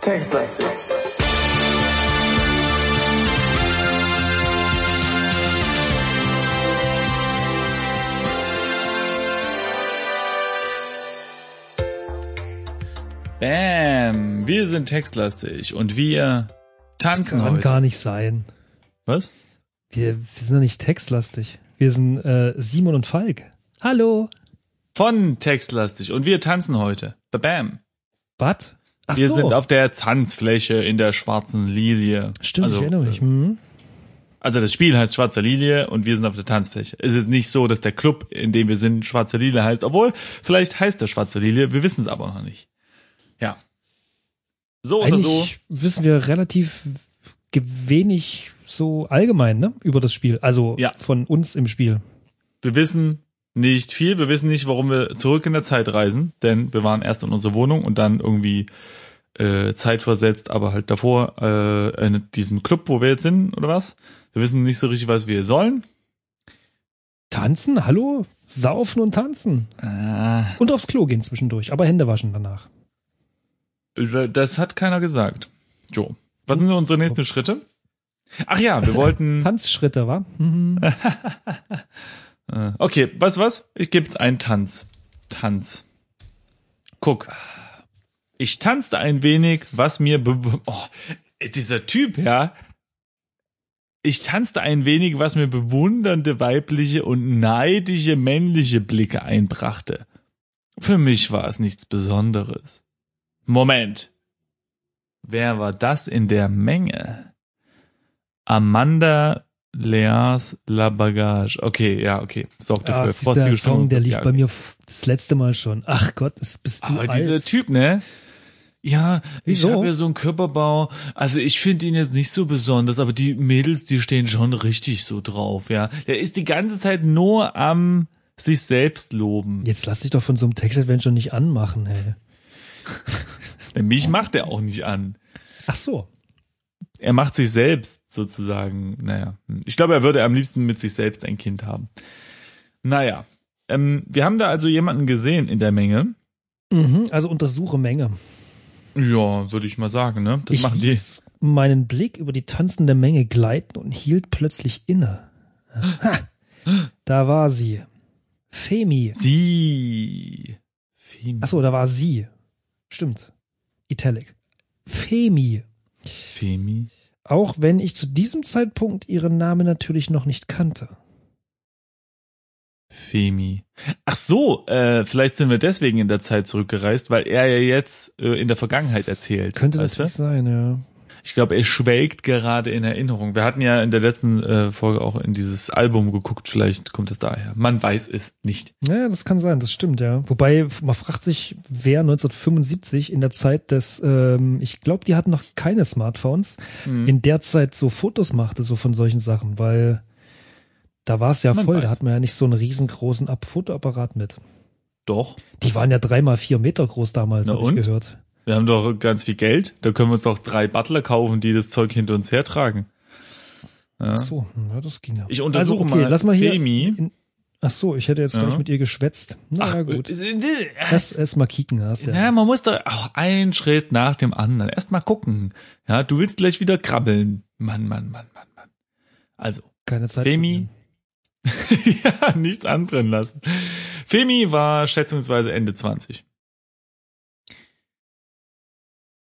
Textlastig. Bam, wir sind textlastig und wir tanzen Kann heute. gar nicht sein. Was? Wir, wir sind doch nicht textlastig. Wir sind äh, Simon und Falk. Hallo. Von textlastig und wir tanzen heute. Bam. Was? Ach wir so. sind auf der Tanzfläche in der schwarzen Lilie. Stimmt, also, ich erinnere mich. Hm. Also das Spiel heißt Schwarze Lilie und wir sind auf der Tanzfläche. Es ist nicht so, dass der Club, in dem wir sind, Schwarze Lilie heißt, obwohl vielleicht heißt der Schwarze Lilie, wir wissen es aber noch nicht. Ja. So oder Eigentlich so. wissen wir relativ wenig so allgemein ne, über das Spiel. Also Ja. von uns im Spiel. Wir wissen nicht viel, wir wissen nicht, warum wir zurück in der Zeit reisen, denn wir waren erst in unserer Wohnung und dann irgendwie äh, zeitversetzt, aber halt davor äh, in diesem Club, wo wir jetzt sind, oder was? Wir wissen nicht so richtig, was wir sollen. Tanzen, hallo? Saufen und tanzen. Äh, Und aufs Klo gehen zwischendurch, aber Hände waschen danach. das hat keiner gesagt. Joe, was sind unsere nächsten Schritte? Ach ja, wir wollten. Tanzschritte, wa? Mhm. Okay, was, was? Ich gebe einen Tanz. Tanz. Guck. Ich tanzte ein wenig, was mir oh, dieser Typ, ja. Ich tanzte ein wenig, was mir bewundernde weibliche und neidische männliche Blicke einbrachte. Für mich war es nichts Besonderes. Moment. Wer war das in der Menge? Amanda Lears La Bagage. Okay, ja, okay. Sorgt dafür. das ist der Song, Stimmung. der lief Ja, bei okay. mir f- das letzte Mal schon. Ach Gott, das bist du Aber alt. dieser Typ, ne? Ja, Wieso? ich habe ja so einen Körperbau. Also ich finde ihn jetzt nicht so besonders, aber die Mädels, die stehen schon richtig so drauf, ja. Der ist die ganze Zeit nur am sich selbst loben. Jetzt lass dich doch von so einem Text-Adventure nicht anmachen, hey. Mich macht er auch nicht an. Ach so. Er macht sich selbst sozusagen, naja. Ich glaube, er würde am liebsten mit sich selbst ein Kind haben. Naja. Ähm, wir haben da also jemanden gesehen in der Menge. Mhm, also untersuche Menge. Ja, würde ich mal sagen, ne? Das ich machen die. ließ meinen Blick über die tanzende Menge gleiten und hielt plötzlich inne. Ha, da war sie. Femi. Sie. Femi. Achso, da war sie. Stimmt. Italic. Femi. Femi. Auch wenn ich zu diesem Zeitpunkt ihren Namen natürlich noch nicht kannte. Femi. Ach so, äh, vielleicht sind wir deswegen in der Zeit zurückgereist, weil er ja jetzt äh, in der Vergangenheit erzählt. Könnte weißt natürlich du? sein, ja. Ich glaube, er schwelgt gerade in Erinnerung. Wir hatten ja in der letzten äh, Folge auch in dieses Album geguckt, vielleicht kommt es daher. Man weiß es nicht. Ja, das kann sein, das stimmt, ja. Wobei, man fragt sich, wer 1975 in der Zeit des, ähm, ich glaube, die hatten noch keine Smartphones, Mhm. in der Zeit so Fotos machte, so von solchen Sachen, weil da war es ja Man voll, weiß. da hat man ja nicht so einen riesengroßen Ab Fotoapparat mit. Doch. Die waren ja dreimal vier Meter groß damals, habe ich gehört. Wir haben doch ganz viel Geld. Da können wir uns doch drei Butler kaufen, die das Zeug hinter uns hertragen. Ja. Ach so, ja, das ging ja. Ich untersuche also, okay, mal lass mal hier. Femi. In, ach so, ich hätte jetzt Ja. gleich mit ihr geschwätzt. Na Ach ja, gut. äh, Erst, erst mal kicken, hast ja. Ja, man muss da auch einen Schritt nach dem anderen. Erst mal gucken. Ja, du willst gleich wieder krabbeln. Mann, Mann, Mann, Mann, Mann. Also, Keine Zeit. Femi. ja, nichts anbrennen lassen. Femi war schätzungsweise Ende 20.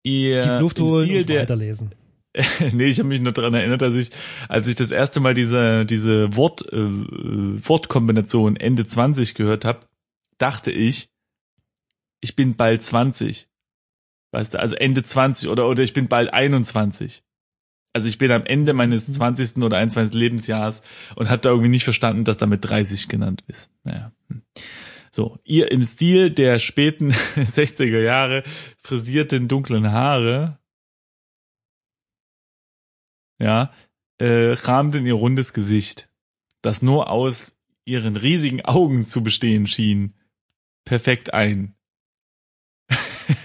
Ihr Tief Luft holen Stil und der, weiterlesen. nee, ich habe mich nur daran erinnert, dass ich, als ich das erste Mal diese, diese Wort, äh, Wortkombination Ende 20 gehört habe, dachte ich, ich bin bald 20. Weißt du, also Ende 20 oder, oder ich bin bald 21. Also ich bin am Ende meines Mhm. 20. oder 21. Lebensjahres und habe da irgendwie nicht verstanden, dass damit 30 genannt ist. Naja. So, ihr im Stil der späten 60er Jahre frisierten dunklen Haare ja, äh, rahmten ihr rundes Gesicht, das nur aus ihren riesigen Augen zu bestehen schien, perfekt ein.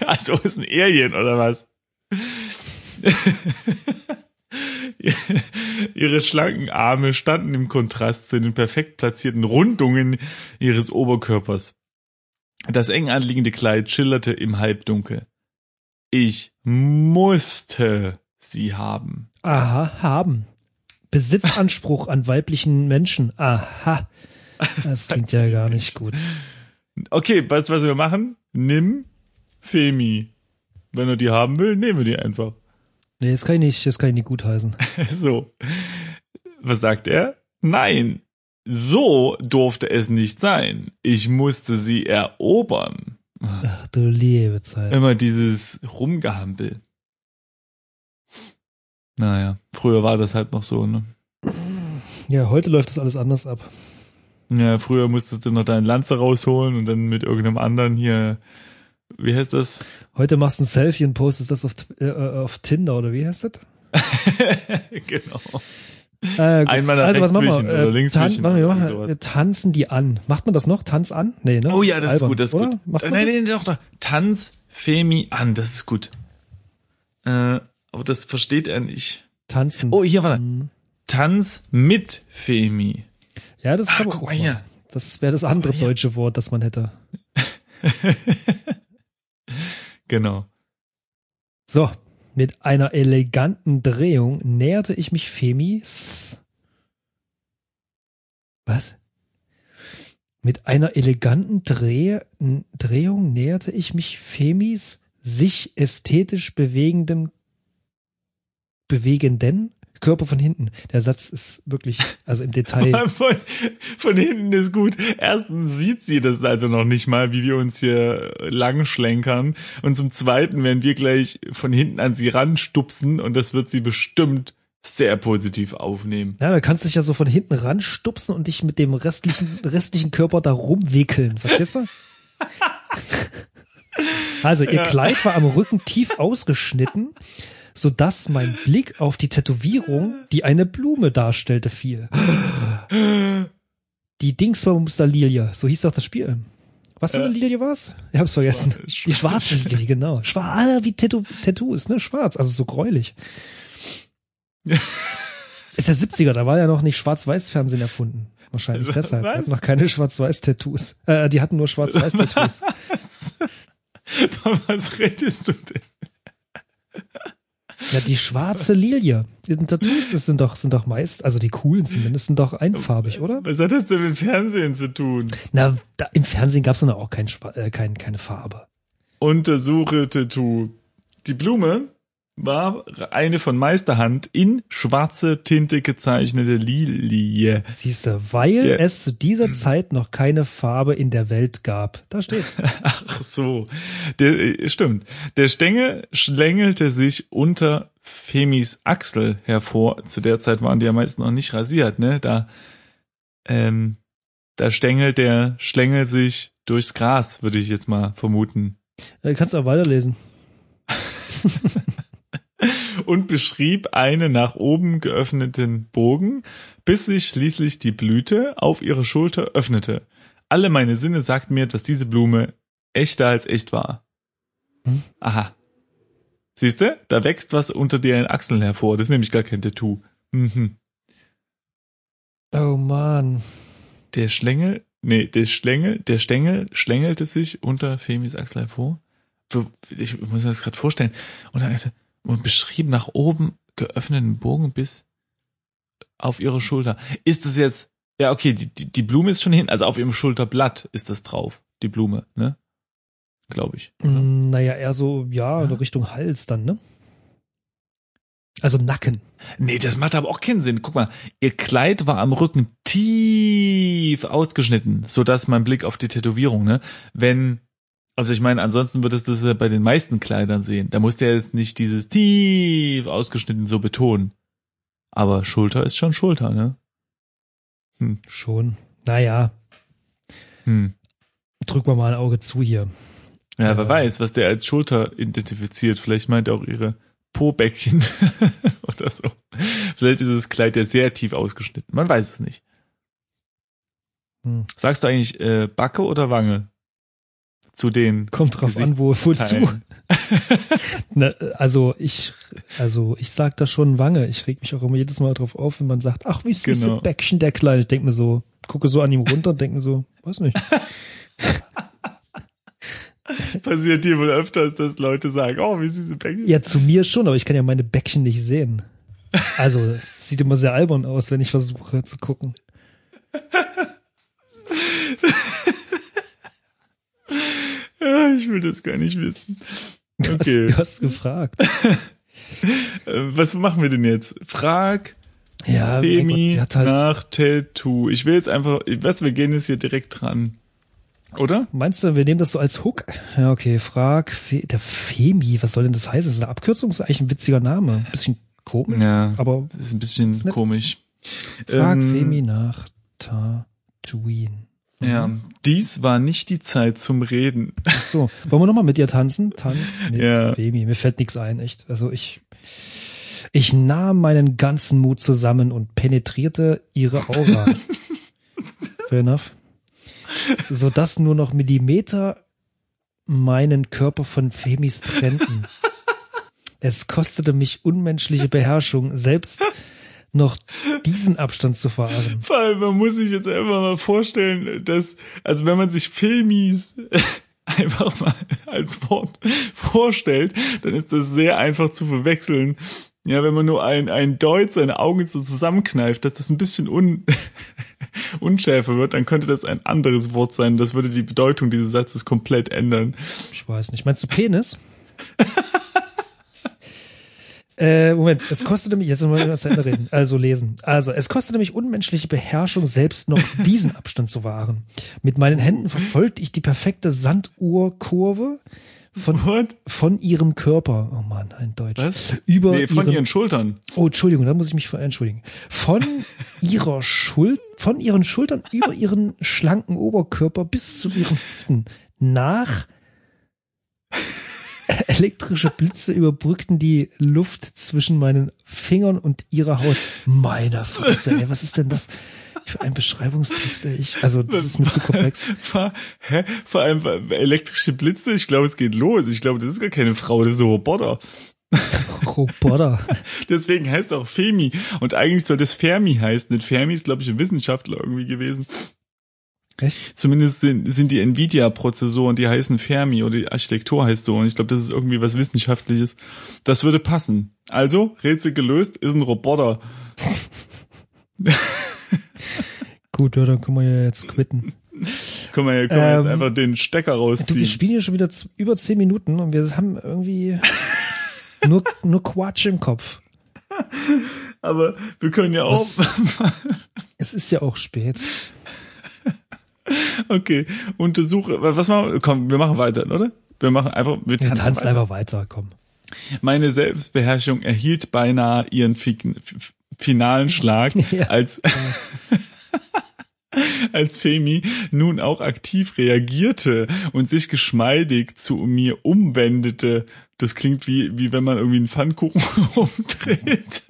also ist ein Alien oder was? Ihre schlanken Arme standen im Kontrast zu den perfekt platzierten Rundungen ihres Oberkörpers. Das eng anliegende Kleid schillerte im Halbdunkel. Ich musste sie haben. Aha, haben. Besitzanspruch an weiblichen Menschen. Aha. Das klingt ja gar nicht gut. Okay, weißt du, was wir machen? Nimm Femi. Wenn er die haben will, nehmen wir die einfach. Nee, das kann ich nicht, das kann ich nicht gutheißen. So. Was sagt er? Nein. So durfte es nicht sein. Ich musste sie erobern. Ach du liebe Zeit. Immer dieses Rumgehampel. Naja, früher war das halt noch so, ne? Ja, heute läuft das alles anders ab. Ja, früher musstest du noch deinen Lanze rausholen und dann mit irgendeinem anderen hier, wie heißt das? Heute machst du ein Selfie und postest das auf, äh, auf Tinder oder wie heißt das? genau. Äh. Einmal nach also was machen wir? oder Äh, links tan wischen machen wir, machen, tanzen die an. Macht man das noch? Tanz an? Nee, ne? Oh ja, das ist albern, gut, das ist oder? gut. Macht man nein, das? nein, doch, doch. Tanz Femi an, das ist gut. Äh, aber das versteht er nicht. Tanzen. Oh, hier, warte. Mhm. Tanz mit Femi. Ja, das Ah, kann man guck mal hier. Das wäre das andere hier. deutsche Wort, das man hätte. Genau. So, mit einer eleganten Drehung näherte ich mich Femis. Was? Mit einer eleganten Dreh Drehung näherte ich mich Femis sich ästhetisch bewegendem bewegenden Körper von hinten. Der Satz ist wirklich, also im Detail. Von, von hinten ist gut. Erstens sieht sie das also noch nicht mal, wie wir uns hier lang schlenkern. Und zum Zweiten werden wir gleich von hinten an sie ranstupsen und das wird sie bestimmt sehr positiv aufnehmen. Ja, da kannst du dich ja so von hinten ranstupsen und dich mit dem restlichen, restlichen Körper da rumwickeln, verstehst du? Also, ihr Kleid war am Rücken tief ausgeschnitten, sodass mein Blick auf die Tätowierung, die eine Blume darstellte, fiel. Die Dingsbumster Lilie, so hieß doch das Spiel. Was für eine Lilie war's? Ich hab's vergessen. Die schwarze Lilie, genau. Schwarz, ah, wie Tattoo, Tattoos, ne? Schwarz, also so gräulich. Ist ja 70er, da war ja noch nicht Schwarz-Weiß-Fernsehen erfunden. Wahrscheinlich deshalb. Die Was? hatten noch keine Schwarz-Weiß-Tattoos. Äh, die hatten nur Schwarz-Weiß-Tattoos. Was? Was redest du denn? Ja, die schwarze Lilie. Die Tattoos sind doch, sind doch meist, also die coolen zumindest, sind doch einfarbig, oder? Was hat das denn mit Fernsehen zu tun? Na, da, im Fernsehen gab's dann auch kein, äh, kein, keine Farbe. Untersuche Tattoo. Die Blume war eine von Meisterhand in schwarze Tinte gezeichnete Lilie. Siehst du, weil Ja. es zu dieser Zeit noch keine Farbe in der Welt gab. Da steht's. Ach so, der, äh, stimmt. Der Stängel schlängelte sich unter Femis Achsel hervor. Zu der Zeit waren die ja meist noch nicht rasiert, ne? Da, ähm, da stängelt der Schlängel sich durchs Gras, würde ich jetzt mal vermuten. Äh, kannst du auch weiterlesen. und beschrieb einen nach oben geöffneten Bogen, bis sich schließlich die Blüte auf ihre Schulter öffnete. Alle meine Sinne sagten mir, dass diese Blume echter als echt war. Hm? Aha. Siehste, da wächst was unter deren Achseln hervor. Das ist nämlich gar kein Tattoo. Mhm. Oh man. Der Schlängel, nee, der Schlängel, der Stängel schlängelte sich unter Femis Achsel hervor. Ich muss mir das gerade vorstellen. Und dann ist er- und beschrieb nach oben geöffneten Bogen bis auf ihre Schulter. Ist es jetzt, ja, okay, die, die, die Blume ist schon hin, also auf ihrem Schulterblatt ist das drauf, die Blume, ne? Glaube ich. Mm, Naja, eher so, ja, in Richtung Hals dann, ne? Also Nacken. Nee, das macht aber auch keinen Sinn. Guck mal, ihr Kleid war am Rücken tief ausgeschnitten, so dass mein Blick auf die Tätowierung, ne? Wenn, also ich meine, ansonsten würdest du das ja bei den meisten Kleidern sehen. Da musst du ja jetzt nicht dieses tief ausgeschnitten so betonen. Aber Schulter ist schon Schulter, ne? Schon. Naja, Hm. drück mal mal ein Auge zu hier. Ja, wer Ja. weiß, was der als Schulter identifiziert. Vielleicht meint er auch ihre Po-Bäckchen oder so. Vielleicht ist das Kleid ja sehr tief ausgeschnitten. Man weiß es nicht. Hm. Sagst du eigentlich äh, Backe oder Wange? Zu den Kommt drauf an, wo, wozu. Ne, also ich, also ich sag da schon Wange. Ich reg mich auch immer jedes Mal drauf auf, wenn man sagt, ach, wie süße Genau. Bäckchen der Kleine. Ich denk mir so, gucke so an ihm runter und denk mir so, weiß nicht. Passiert dir wohl öfters, dass Leute sagen, oh, wie süße Bäckchen. Ja, zu mir schon, aber ich kann ja meine Bäckchen nicht sehen. Also, es sieht immer sehr albern aus, wenn ich versuche zu gucken. Ja, ich will das gar nicht wissen. Du, Okay. hast, du hast gefragt. Äh, was machen wir denn jetzt? Frag Ja, Femi Gott, halt, nach Tattoo. Ich will jetzt einfach, was, wir gehen jetzt hier direkt dran. Oder? meinst du, wir nehmen das so als Hook? Ja, okay, frag, Fe der Femi, was soll denn das heißen? Das ist eine Abkürzung, ist eigentlich ein witziger Name. Ein bisschen komisch, Ja, aber das ist ein bisschen Ist komisch. frag Ähm, Femi nach Tatooine. Ja, dies war nicht die Zeit zum Reden. Ach so, wollen wir nochmal mit ihr tanzen? Tanz mit Ja. Femi. Mir fällt nichts ein, echt. Also ich, ich nahm meinen ganzen Mut zusammen und penetrierte ihre Aura. Fair enough. Sodass nur noch Millimeter meinen Körper von Femis trennten. Es kostete mich unmenschliche Beherrschung, selbst noch diesen Abstand zu fahren. Vor allem, man muss sich jetzt einfach mal vorstellen, dass, also wenn man sich Filmis einfach mal als Wort vorstellt, dann ist das sehr einfach zu verwechseln. Ja, wenn man nur ein, ein Deut seine Augen so zusammenkneift, dass das ein bisschen un, unschärfer wird, dann könnte das ein anderes Wort sein. Das würde die Bedeutung dieses Satzes komplett ändern. Ich weiß nicht. Meinst du Penis? Äh, Moment, es kostete mich, jetzt müssen wir zu Ende reden, also lesen. Also, es kostete mich unmenschliche Beherrschung, selbst noch diesen Abstand zu wahren. Mit meinen Händen verfolgte ich die perfekte Sanduhrkurve von, What? von ihrem Körper. Oh Mann, ein Deutsch. Was? Über Nee, von ihren, ihren Schultern. Oh, Entschuldigung, da muss ich mich entschuldigen. Von ihrer Schul von ihren Schultern über ihren schlanken Oberkörper bis zu ihren Hüften. Nach elektrische Blitze überbrückten die Luft zwischen meinen Fingern und ihrer Haut. Meine Fresse, ey, was ist denn das für ein Beschreibungstext, ey? Ich, also, das ist mir zu komplex. Vor, hä? Vor allem elektrische Blitze, ich glaube, es geht los. Ich glaube, das ist gar keine Frau, das ist ein Roboter. Roboter. Deswegen heißt auch Femi. Und eigentlich soll das Fermi heißen. Denn Fermi ist, glaube ich, ein Wissenschaftler irgendwie gewesen. Echt? Zumindest sind, sind die Nvidia-Prozessoren, die heißen Fermi oder die Architektur heißt so. Und ich glaube, das ist irgendwie was Wissenschaftliches. Das würde passen. Also, Rätsel gelöst, ist ein Roboter. Gut, ja, dann können wir ja jetzt quitten. Können wir, können wir jetzt Ähm, einfach den Stecker Du, wir rausziehen. spielen hier schon wieder über zehn Minuten und wir haben irgendwie nur, nur Quatsch im Kopf. Aber wir können ja auch. Es ist ja auch spät. Okay, untersuche. Was machen wir? Komm, wir machen weiter, oder? Wir machen einfach. Wir, Wir tanzen tanzen weiter. einfach weiter, komm. Meine Selbstbeherrschung erhielt beinahe ihren finalen Schlag, Ja. als als Femi nun auch aktiv reagierte und sich geschmeidig zu mir umwendete. Das klingt wie, wie wenn man irgendwie einen Pfannkuchen umdreht.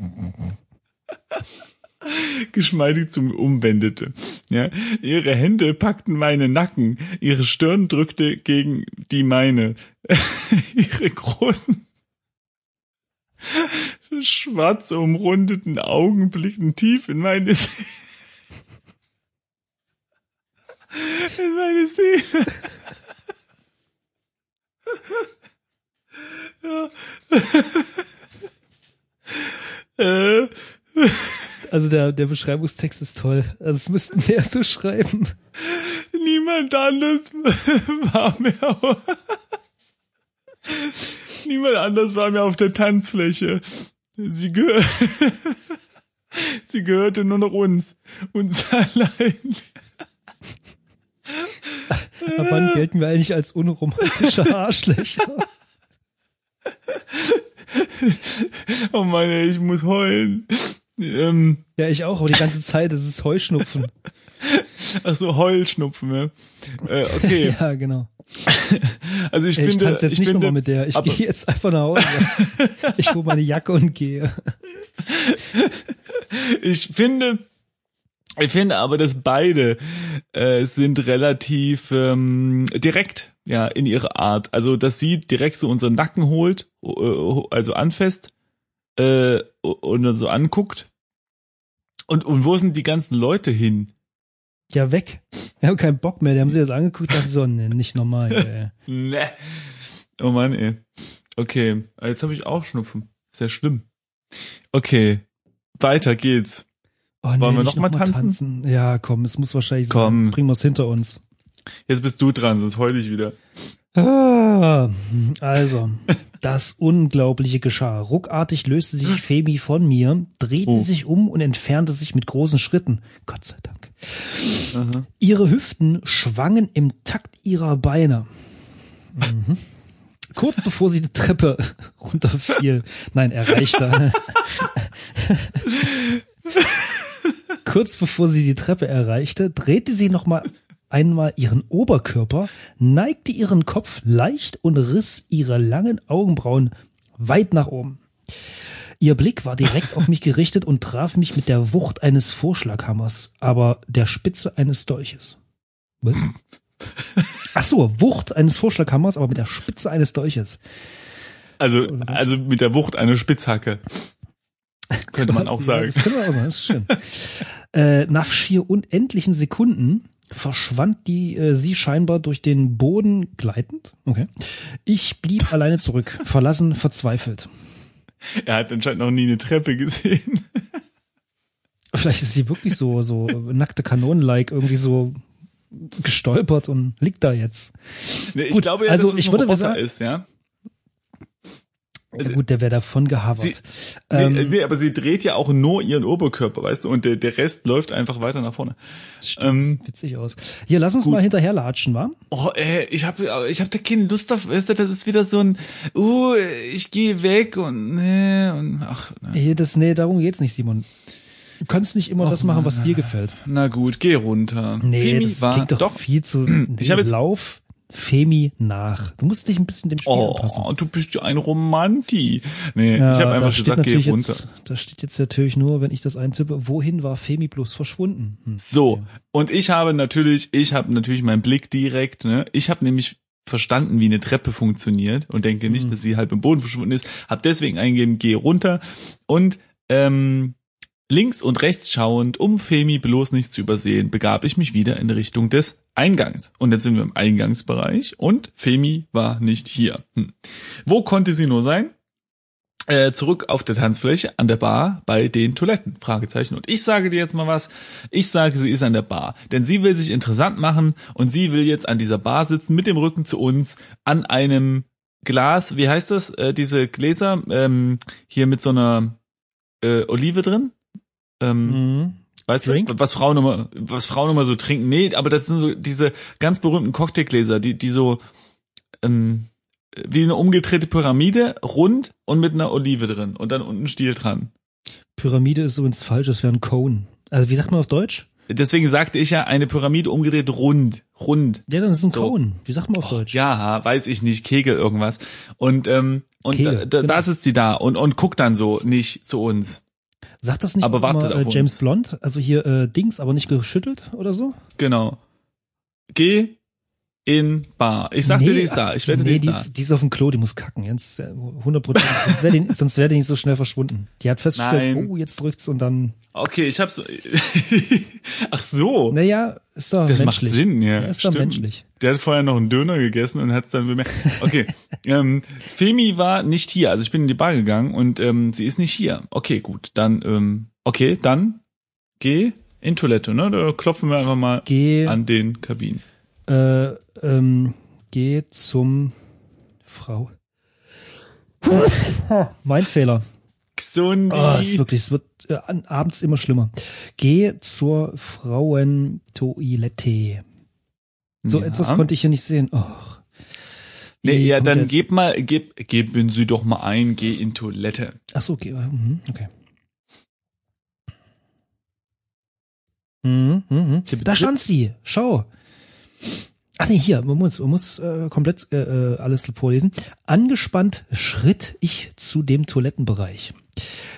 Geschmeidig zu mir umwendete. Ja, ihre Hände packten meine Nacken, ihre Stirn drückte gegen die meine. ihre großen schwarz umrundeten Augen blickten tief in meine See in meine Seele. ja. äh, Also der, der Beschreibungstext ist toll. Also es müssten mehr so schreiben. niemand anders war mehr. niemand anders war mehr auf der Tanzfläche. Sie, gehör Sie gehörte nur noch uns. Uns allein. Ab wann gelten wir eigentlich als unromantische Arschlöcher? Oh Mann, ey, ich muss heulen. Ähm, Ja, ich auch, aber die ganze Zeit, das ist Heuschnupfen. ach so, Heulschnupfen, ja. Äh, okay, Ja, genau. also ich Ey, ich finde, tanze jetzt ich nicht nochmal mit der. Ich gehe jetzt einfach nach Hause. Ich hole meine Jacke und gehe. ich finde, ich finde aber, dass beide äh, sind relativ ähm, direkt. Ja, in ihrer Art. Also, dass sie direkt so unseren Nacken holt, äh, also anfasst äh, und dann so anguckt. Und, und wo sind die ganzen Leute hin? Ja, weg. Wir haben keinen Bock mehr. Die haben sie jetzt angeguckt und dachten so, nee, nicht normal. Ey. Ne. Oh Mann, ey. Okay, jetzt habe ich auch Schnupfen. Sehr schlimm. Okay, weiter geht's. Oh, nee, Wollen wir nicht noch mal tanzen? Ja, komm, es muss wahrscheinlich Komm. sein. Bringen wir es hinter uns. Jetzt bist du dran, sonst heul ich wieder. Ah, Also, das Unglaubliche geschah. Ruckartig löste sich Femi von mir, drehte Oh. sich um und entfernte sich mit großen Schritten. Gott sei Dank. Aha. Ihre Hüften schwangen im Takt ihrer Beine. Mhm. Kurz bevor sie die Treppe runterfiel, nein, erreichte. Kurz bevor sie die Treppe erreichte, drehte sie noch mal einmal ihren Oberkörper, neigte ihren Kopf leicht und riss ihre langen Augenbrauen weit nach oben. Ihr Blick war direkt auf mich gerichtet und traf mich mit der Wucht eines Vorschlaghammers, aber der Spitze eines Dolches. Was? Ach so, Wucht eines Vorschlaghammers, aber mit der Spitze eines Dolches. Also, also mit der Wucht eine Spitzhacke. Könnte man auch sagen. Das könnte man auch sagen, das ist schön. äh, nach schier unendlichen Sekunden verschwand die äh, sie scheinbar durch den Boden gleitend. Okay. Ich blieb alleine zurück, verlassen, verzweifelt. Er hat anscheinend noch nie eine Treppe gesehen. Vielleicht ist sie wirklich so so nackte Kanonen-like irgendwie so gestolpert und liegt da jetzt. Nee, ich Gut, glaube ja, also dass es ich ein würde Roboter sagen- ist, ja. Ja, gut, der wäre davon gehavert. Sie- Ähm, nee, nee, aber sie dreht ja auch nur ihren Oberkörper, weißt du, und der, der Rest läuft einfach weiter nach vorne. das stimmt, ähm, sieht witzig aus. Hier, lass uns gut. mal hinterherlatschen, wa? Oh, ey, ich habe ich hab da keine Lust auf, weißt du, das ist wieder so ein, uh, ich gehe weg und, nee, und, ach, na, Hier, das, nee, darum geht's nicht, Simon. Du kannst nicht immer das machen, was dir gefällt. na gut, geh runter. Nee, Femi das war, klingt doch, doch, viel zu. Ich hab jetzt- Lauf Femi nach. Du musst dich ein bisschen dem Spiel anpassen. oh, du bist ja ein Romanti. Nee, Ja, ich habe einfach gesagt, geh runter. Jetzt, da steht jetzt natürlich nur, wenn ich das eintippe, wohin war Femi bloß verschwunden? Hm. So, und ich habe natürlich, ich habe natürlich meinen Blick direkt, ne? Ich habe nämlich verstanden, wie eine Treppe funktioniert und denke nicht, Mhm. dass sie halb im Boden verschwunden ist. Hab deswegen eingegeben, geh runter und ähm, links und rechts schauend, um Femi bloß nicht zu übersehen, begab ich mich wieder in Richtung des Eingangs. Und jetzt sind wir im Eingangsbereich und Femi war nicht hier. Hm. Wo konnte sie nur sein? Äh, zurück auf der Tanzfläche an der Bar bei den Toiletten? Fragezeichen. Und ich sage dir jetzt mal was. Ich sage, sie ist an der Bar, denn sie will sich interessant machen und sie will jetzt an dieser Bar sitzen mit dem Rücken zu uns an einem Glas. Wie heißt das? Äh, diese Gläser ähm, hier mit so einer äh, Olive drin. Ähm, Mhm. Weißt Drink? du, was Frauen immer, was Frauen immer so trinken? Nee, aber das sind so diese ganz berühmten Cocktailgläser, die, die so ähm, wie eine umgedrehte Pyramide, rund und mit einer Olive drin und dann unten Stiel dran. Pyramide ist übrigens falsch, das wäre ein Cone. Also wie sagt man auf Deutsch? Deswegen sagte ich ja, eine Pyramide umgedreht rund, rund. Ja, dann ist es ein So. Cone. Wie sagt man auf Deutsch? Ja, weiß ich nicht, Kegel irgendwas. Und ähm, und Kegel, da, da, genau. da sitzt sie da und und guckt dann so nicht zu uns. Sagt das nicht Aber wartet immer, äh, James uns. Blond? Also hier äh, Dings, aber nicht geschüttelt oder so? Genau. Geh in Bar. Ich sagte, die ist da. Ich wette, nee, die ist die da. ist, die ist auf dem Klo, die muss kacken. Jetzt äh, 100 Prozent. sonst wäre die, sonst wär die nicht so schnell verschwunden. Die hat festgestellt, Nein. oh, jetzt drückt's und dann, Okay, ich hab's. Ach so. naja, ist doch Das menschlich. macht Sinn, ja. Ja, ist doch stimmt. menschlich. Der hat vorher noch einen Döner gegessen und hat es dann bemerkt. Okay, ähm, Femi war nicht hier. Also ich bin in die Bar gegangen und ähm, sie ist nicht hier. Okay, gut. Dann, ähm, okay, dann geh in Toilette, ne? Da klopfen wir einfach mal Geh, an den Kabinen. äh, ähm, geh zum Frau. mein Fehler. Xundi. Oh, es ist wirklich, es wird äh, abends immer schlimmer. Geh zur Frauentoilette. So Ja. etwas konnte ich hier nicht sehen. Oh. Nee, Wie ja, dann gib mal, gib, geben Sie doch mal ein, geh in Toilette. Ach so, okay. mhm, okay. Mhm, mhm. Da stand sie. Schau. Ach nee, hier, man muss, man muss äh, komplett äh, äh, alles vorlesen. Angespannt schritt ich zu dem Toilettenbereich.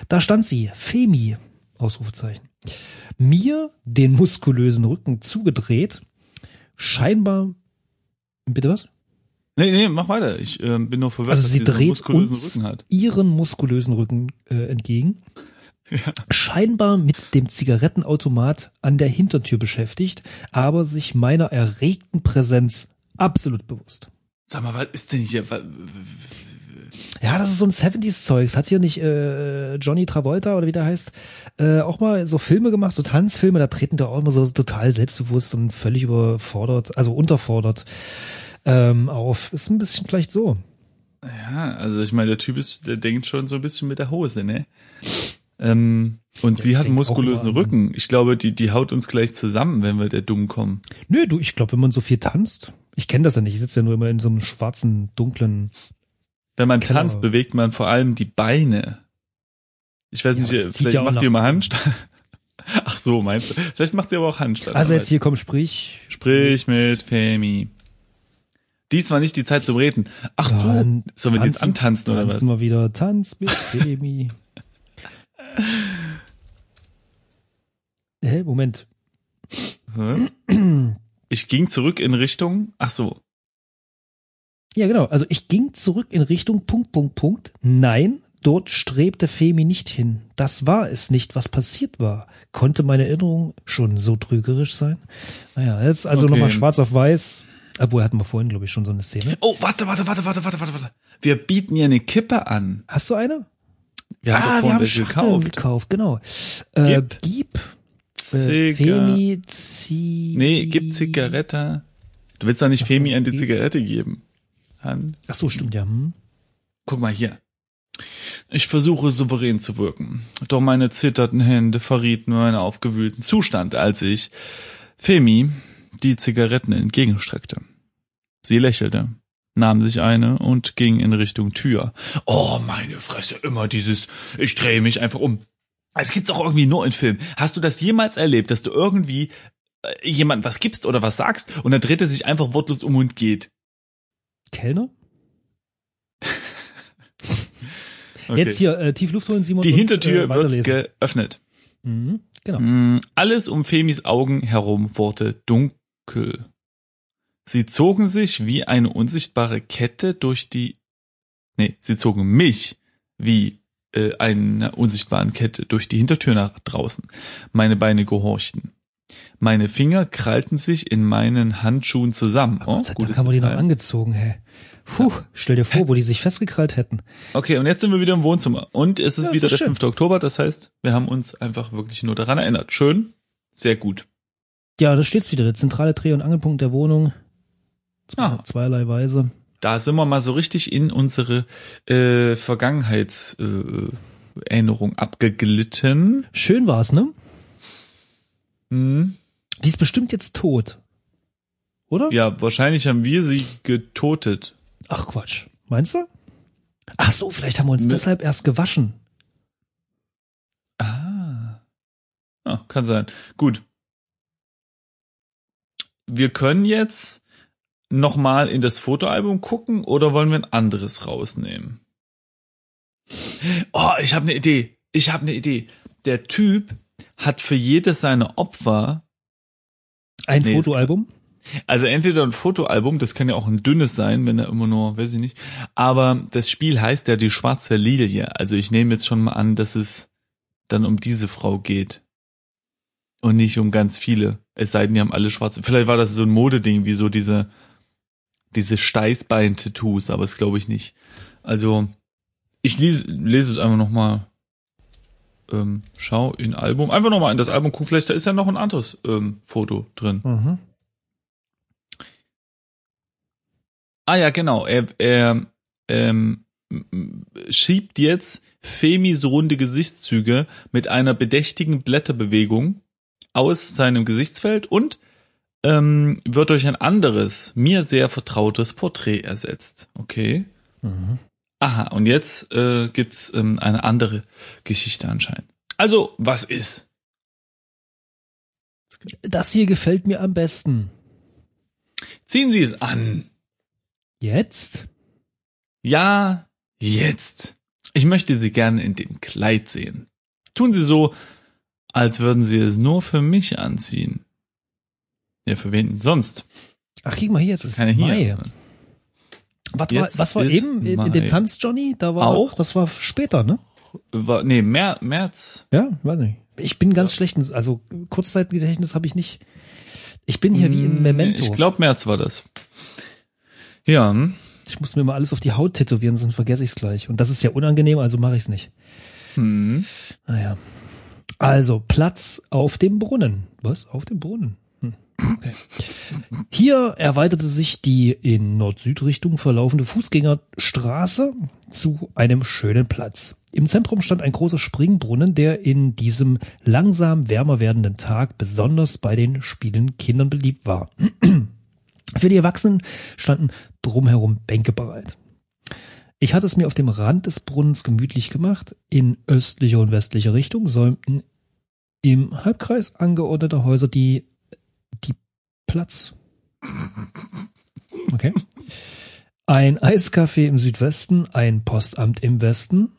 Da stand sie, Femi, Ausrufezeichen. Mir den muskulösen Rücken zugedreht, scheinbar, bitte was? Nee, nee, mach weiter. Ich ähm, bin nur verwirrt, Also dass sie sie so einen dreht muskulösen uns Rücken hat. ihren muskulösen Rücken äh, entgegen. Scheinbar mit dem Zigarettenautomat an der Hintertür beschäftigt, aber sich meiner erregten Präsenz absolut bewusst. Sag mal, was ist denn hier? Was, Ja, das ist so ein 70s-Zeugs. Hat hier nicht äh, Johnny Travolta oder wie der heißt, äh, auch mal so Filme gemacht, so Tanzfilme, da treten da auch immer so total selbstbewusst und völlig überfordert, also unterfordert ähm, auf. Ist ein bisschen vielleicht so. ja, also ich meine, der Typ ist, der denkt schon so ein bisschen mit der Hose, ne? Ähm, und Ja, sie hat einen muskulösen an- Rücken. Ich glaube, die, die haut uns gleich zusammen, wenn wir der dumm kommen. Nö, du, ich glaube, wenn man so viel tanzt, ich kenne das ja nicht, ich sitze ja nur immer in so einem schwarzen, dunklen. Wenn man Keller. tanzt, bewegt man vor allem die Beine. Ich weiß Ja, nicht, vielleicht ja macht ihr immer Handstand. Ach so, meinst du? Vielleicht macht sie aber auch Handstand. Also jetzt hier komm, sprich. Sprich mit Femi. Dies war nicht die Zeit zum Reden. Ach so, sollen wir die jetzt tanzen- antanzen oder was? Tanzen wir wieder, Tanz mit Baby. Hä, Moment. Hä? Ich ging zurück in Richtung, ach so, Ja, genau. Also ich ging zurück in Richtung Punkt, Punkt, Punkt. Nein, dort strebte Femi nicht hin. Das war es nicht, was passiert war. Konnte meine Erinnerung schon so trügerisch sein? Naja, jetzt also Okay. nochmal schwarz auf weiß. Obwohl hatten wir vorhin, glaube ich, schon so eine Szene. Oh, warte, warte, warte, warte, warte, warte, warte. Wir bieten ihr eine Kippe an. Hast du eine? Wir haben ah, wir haben welche Schachteln gekauft. gekauft, genau. Äh, Gib. äh, Femi Zi Nee, gib Zigarette. Du willst doch nicht Femi eine. Zigarette geben. Han, Ach so, stimmt ja. Hm. guck mal hier. Ich versuche souverän zu wirken. Doch meine zitternden Hände verrieten meinen aufgewühlten Zustand, als ich Femi die Zigaretten entgegenstreckte. Sie lächelte, nahm sich eine und ging in Richtung Tür. Oh, meine Fresse, immer dieses, ich drehe mich einfach um. Es gibt's auch irgendwie nur in Filmen. Hast du das jemals erlebt, dass du irgendwie äh, jemand was gibst oder was sagst und dann dreht er sich einfach wortlos um und geht? Kellner? Okay. Jetzt hier äh, tief Luft holen, Simon. Die und, Hintertür äh, wird geöffnet. Mhm, genau. Mm, Alles um Femis Augen herum wurde dunkel. Sie zogen sich wie eine unsichtbare Kette durch die, nee, sie zogen mich wie äh, eine unsichtbare Kette durch die Hintertür nach draußen. Meine Beine gehorchten. Meine Finger krallten sich in meinen Handschuhen zusammen. Oh, gutes haben wir die noch angezogen, hä. Puh, stell dir vor, wo die sich festgekrallt hätten. Okay, und jetzt sind wir wieder im Wohnzimmer. Und es ist Ja, wieder der schön. 5. Oktober, das heißt, wir haben uns einfach wirklich nur daran erinnert. Schön, sehr gut. Ja, da steht's wieder, der zentrale Dreh- und Angelpunkt der Wohnung. Zwei, Ah. Zweierlei Weise. Da sind wir mal so richtig in unsere äh, Vergangenheitserinnerung äh, abgeglitten. Schön war's, ne? Hm. Die ist bestimmt jetzt tot. Oder? Ja, wahrscheinlich haben wir sie getotet. Ach Quatsch. Meinst du? Ach so, vielleicht haben wir uns Ne. deshalb erst gewaschen. Ah. ah. Kann sein. Gut. Wir können jetzt noch mal in das Fotoalbum gucken oder wollen wir ein anderes rausnehmen? Oh, ich habe eine Idee. Ich habe eine Idee. Der Typ hat für jedes seiner Opfer Ein Nee, Fotoalbum? Also entweder ein Fotoalbum, das kann ja auch ein dünnes sein, wenn er immer nur, weiß ich nicht. Aber das Spiel heißt ja die schwarze Lilie. Also ich nehme jetzt schon mal an, dass es dann um diese Frau geht. Und nicht um ganz viele. Es sei denn, die haben alle schwarze. Vielleicht war das so ein Modeding, wie so diese, diese Steißbein-Tattoos, aber das glaube ich nicht. Also, ich lese, lese es einfach nochmal. Ähm, schau in Album. Einfach nochmal in das Album gucken. Vielleicht da ist ja noch ein anderes ähm, Foto drin. Mhm. Ah ja, genau. Er, er ähm, schiebt jetzt Femis runde Gesichtszüge mit einer bedächtigen Blätterbewegung aus seinem Gesichtsfeld und ähm, wird durch ein anderes, mir sehr vertrautes Porträt ersetzt. Okay. Mhm. Aha, und jetzt äh, gibt's ähm, eine andere Geschichte anscheinend. Also, was ist? Das hier gefällt mir am besten. Ziehen Sie es an. Jetzt? Ja, jetzt. Ich möchte Sie gerne in dem Kleid sehen. Tun Sie so, als würden Sie es nur für mich anziehen. Ja, für wen denn sonst? Ach, guck mal hier, jetzt ist Keine Mai. hier. Was war, was war eben in, in dem Mai. Tanz, Johnny? Da war Auch? Das war später, ne? War, nee, Mer März. Ja, weiß nicht. Ich bin ganz schlecht, mit- also Kurzzeitgedächtnis habe ich nicht. Ich bin hier wie in Memento. Ich glaube, März war das. Ja, hm. Ich muss mir mal alles auf die Haut tätowieren, sonst vergesse ich es gleich. Und das ist ja unangenehm, also mache ich es nicht. Hm. Naja. Also, Platz auf dem Brunnen. Was? Auf dem Brunnen? Okay. Hier erweiterte sich die in Nord-Süd-Richtung verlaufende Fußgängerstraße zu einem schönen Platz. Im Zentrum stand ein großer Springbrunnen, der in diesem langsam wärmer werdenden Tag besonders bei den spielenden Kindern beliebt war. Für die Erwachsenen standen drumherum Bänke bereit. Ich hatte es mir auf dem Rand des Brunnens gemütlich gemacht. In östlicher und westlicher Richtung säumten im Halbkreis angeordnete Häuser die Platz. Okay. Ein Eiscafé im Südwesten, ein Postamt im Westen,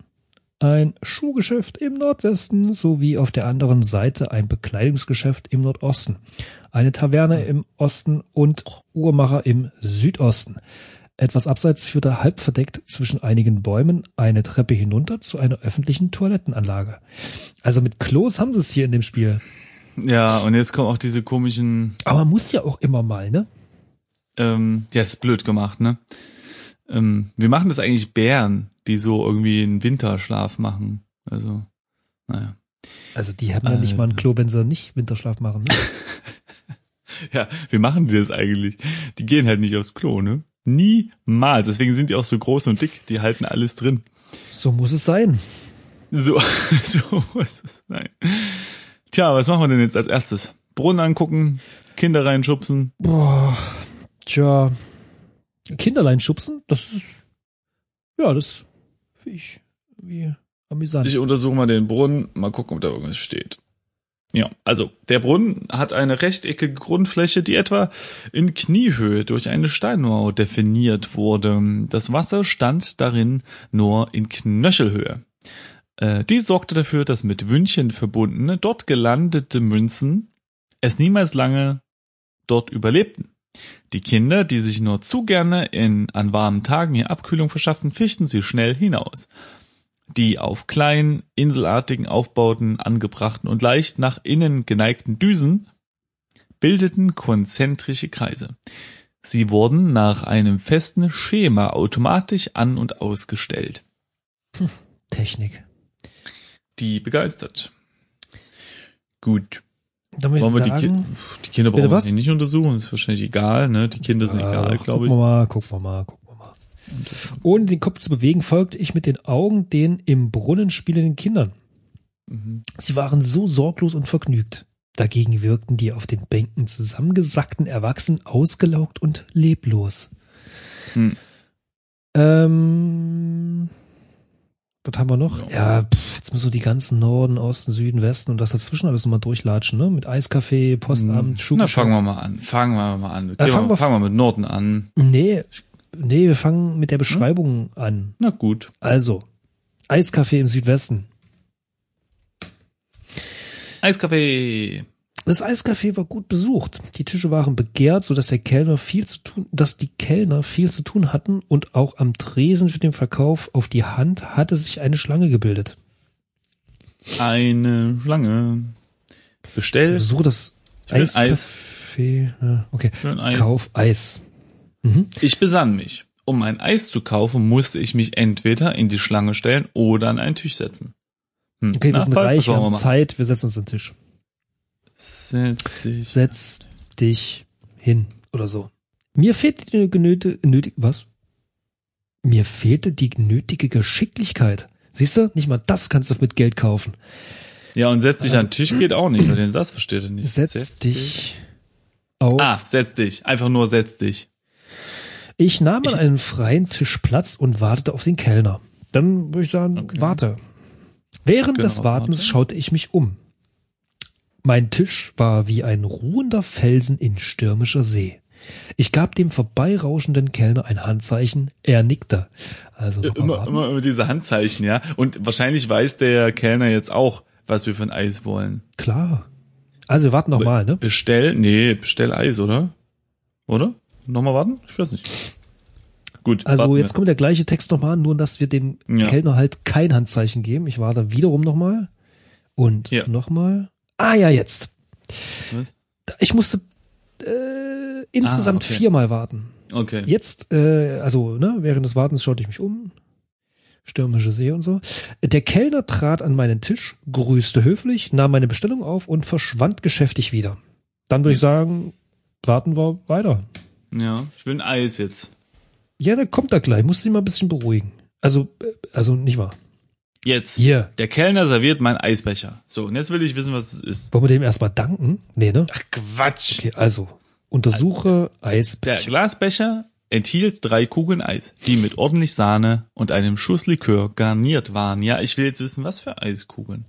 ein Schuhgeschäft im Nordwesten sowie auf der anderen Seite ein Bekleidungsgeschäft im Nordosten, eine Taverne im Osten und Uhrmacher im Südosten. Etwas abseits führte halb verdeckt zwischen einigen Bäumen eine Treppe hinunter zu einer öffentlichen Toilettenanlage. Also mit Klos haben sie es hier in dem Spiel. Ja, und jetzt kommen auch diese komischen, Aber man muss ja auch immer mal, ne? ähm, ja, ist blöd gemacht, ne? Ähm, wie machen das eigentlich Bären, die so irgendwie einen Winterschlaf machen? Also, naja. Also die haben ja nicht mal ein Klo, wenn sie nicht Winterschlaf machen. Ne? Ja, wie machen die das eigentlich? Die gehen halt nicht aufs Klo, ne? Niemals. Deswegen sind die auch so groß und dick. Die halten alles drin. So muss es sein. So, so muss es sein. Tja, was machen wir denn jetzt als erstes? Brunnen angucken, Kinder reinschubsen. Boah, tja, Kinderlein schubsen, das ist, ja, das finde ich wie amüsant. Ich untersuche mal den Brunnen, mal gucken, ob da irgendwas steht. Ja, also der Brunnen hat eine rechteckige Grundfläche, die etwa in Kniehöhe durch eine Steinmauer definiert wurde. Das Wasser stand darin nur in Knöchelhöhe. Äh, dies sorgte dafür, dass mit Wünchen verbundene, dort gelandete Münzen es niemals lange dort überlebten. Die Kinder, die sich nur zu gerne in, an warmen Tagen hier Abkühlung verschafften, fichten sie schnell hinaus. Die auf kleinen, inselartigen Aufbauten angebrachten und leicht nach innen geneigten Düsen bildeten konzentrische Kreise. Sie wurden nach einem festen Schema automatisch an- und ausgestellt. Technik. Die begeistert. Gut. Da muss ich Wollen wir die, Ki sagen, die Kinder brauchen wir nicht untersuchen, ist wahrscheinlich egal, ne? Die Kinder sind egal, Ach, glaube gucken ich. wir mal, gucken wir mal, gucken wir mal. Ohne den Kopf zu bewegen, folgte ich mit den Augen den im Brunnen spielenden Kindern. Mhm. Sie waren so sorglos und vergnügt. Dagegen wirkten die auf den Bänken zusammengesackten Erwachsenen ausgelaugt und leblos. Hm. Ähm, was haben wir noch? Ja. Pff, jetzt müssen wir die ganzen Norden, Osten, Süden, Westen und das dazwischen alles nochmal durchlatschen, ne? Mit Eiscafé, Postamt, Na, Schuhgeschäft. fangen wir mal an. Fangen wir mal an. Gehen fangen wir, fangen wir mit Norden an. Nee, nee, wir fangen mit der Beschreibung an. Na gut. Also, Eiscafé im Südwesten. Eiskaffee. Das Eiscafé war gut besucht. Die Tische waren begehrt, so dass der Kellner viel zu tun, dass die Kellner viel zu tun hatten und auch am Tresen für den Verkauf auf die Hand hatte sich eine Schlange gebildet. Eine Schlange. Bestell. So das Eis. Eiscafé. Ja, okay. Eis. Kauf Eis. Mhm. Ich besann mich. Um ein Eis zu kaufen, musste ich mich entweder in die Schlange stellen oder an einen Tisch setzen. Hm. Okay, wir sind reich, wir haben? Zeit, wir setzen uns an den Tisch. Setz dich. Setz dich hin oder so. Mir fehlte die genöte, nötig, was? Mir fehlte die nötige Geschicklichkeit. Siehst du, nicht mal das kannst du mit Geld kaufen. Ja, und setz dich an den Tisch geht auch nicht, weil den Satz versteht er nicht. Setz, dich auf. Ah, setz dich. Einfach nur setz dich. Ich nahm Ich- an einem freien Tisch Platz und wartete auf den Kellner. Dann würde ich sagen, Okay. warte. Während Genau, des Wartens warte. schaute ich mich um. Mein Tisch war wie ein ruhender Felsen in stürmischer See. Ich gab dem vorbeirauschenden Kellner ein Handzeichen, er nickte. Also mal Immer, immer, immer diese Handzeichen, ja. Und wahrscheinlich weiß der Kellner jetzt auch, was wir für ein Eis wollen. Klar. Also wir warten noch mal, ne? Bestell, nee, bestell Eis, oder? Oder? Nochmal warten? Ich weiß nicht. gut. Also jetzt kommt der gleiche Text nochmal, nur dass wir dem Ja. Kellner halt kein Handzeichen geben. Ich warte wiederum nochmal. Und Ja. nochmal. Ah ja, jetzt. Was? Ich musste äh, insgesamt Ah, okay. viermal warten. Okay. Jetzt, äh, also ne, während des Wartens schaute ich mich um. Stürmische See und so. Der Kellner trat an meinen Tisch, grüßte höflich, nahm meine Bestellung auf und verschwand geschäftig wieder. Dann würde ich sagen, warten wir weiter. Ja, ich will ein Eis jetzt. Ja, der kommt da gleich. Muss sich mal ein bisschen beruhigen. Also, äh, also nicht wahr. Jetzt. Hier. Der Kellner serviert meinen Eisbecher. So, und jetzt will ich wissen, was es ist. Wollen wir dem erstmal danken? Nee, ne? Ach, Quatsch. Okay, also. Untersuche Der Eisbecher. Glasbecher enthielt drei Kugeln Eis, die mit ordentlich Sahne und einem Schuss Likör garniert waren. Ja, ich will jetzt wissen, was für Eiskugeln.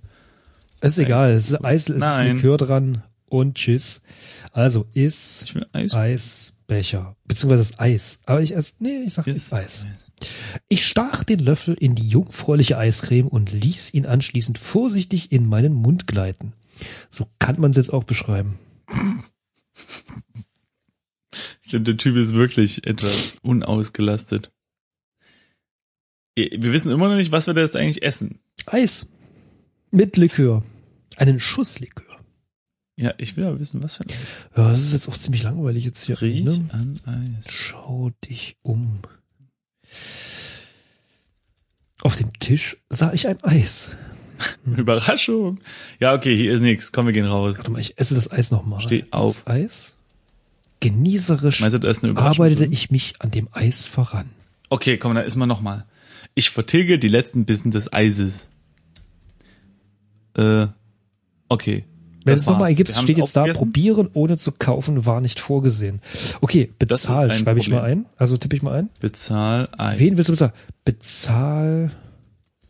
Ist egal. Es ist Eis, es ist. Likör dran und tschüss. Also ist Ich will Eis. Eisbecher. Beziehungsweise das Eis. Aber ich ess, nee, ich sag Ist Eis. Ich stach den Löffel in die jungfräuliche Eiscreme und ließ ihn anschließend vorsichtig in meinen Mund gleiten. So kann man es jetzt auch beschreiben. Ich glaube, der Typ ist wirklich etwas unausgelastet. Wir wissen immer noch nicht, was wir da jetzt eigentlich essen. Eis. Mit Likör. Einen Schuss Likör. Ja, ich will aber wissen, was für ein Eis. Ja, das ist jetzt auch ziemlich langweilig jetzt hier. Riech Ne? an Eis. Schau dich um. Auf dem Tisch sah ich ein Eis. Überraschung. Ja, okay, hier ist nichts. Komm, wir gehen raus. Warte mal, ich esse das Eis nochmal. Steh auf. Das Eis. Genießerisch Meinst du, da ist eine arbeitete ich mich an dem Eis voran. Okay, komm, dann ist mal nochmal. Ich vertilge die letzten Bissen des Eises. Äh, okay. Wenn es nochmal haben steht jetzt da, probieren ohne zu kaufen war nicht vorgesehen. Okay, bezahl, ein schreibe ich mal ein. Also tippe ich mal ein. Bezahl Eis Wen willst du bezahlen? Bezahl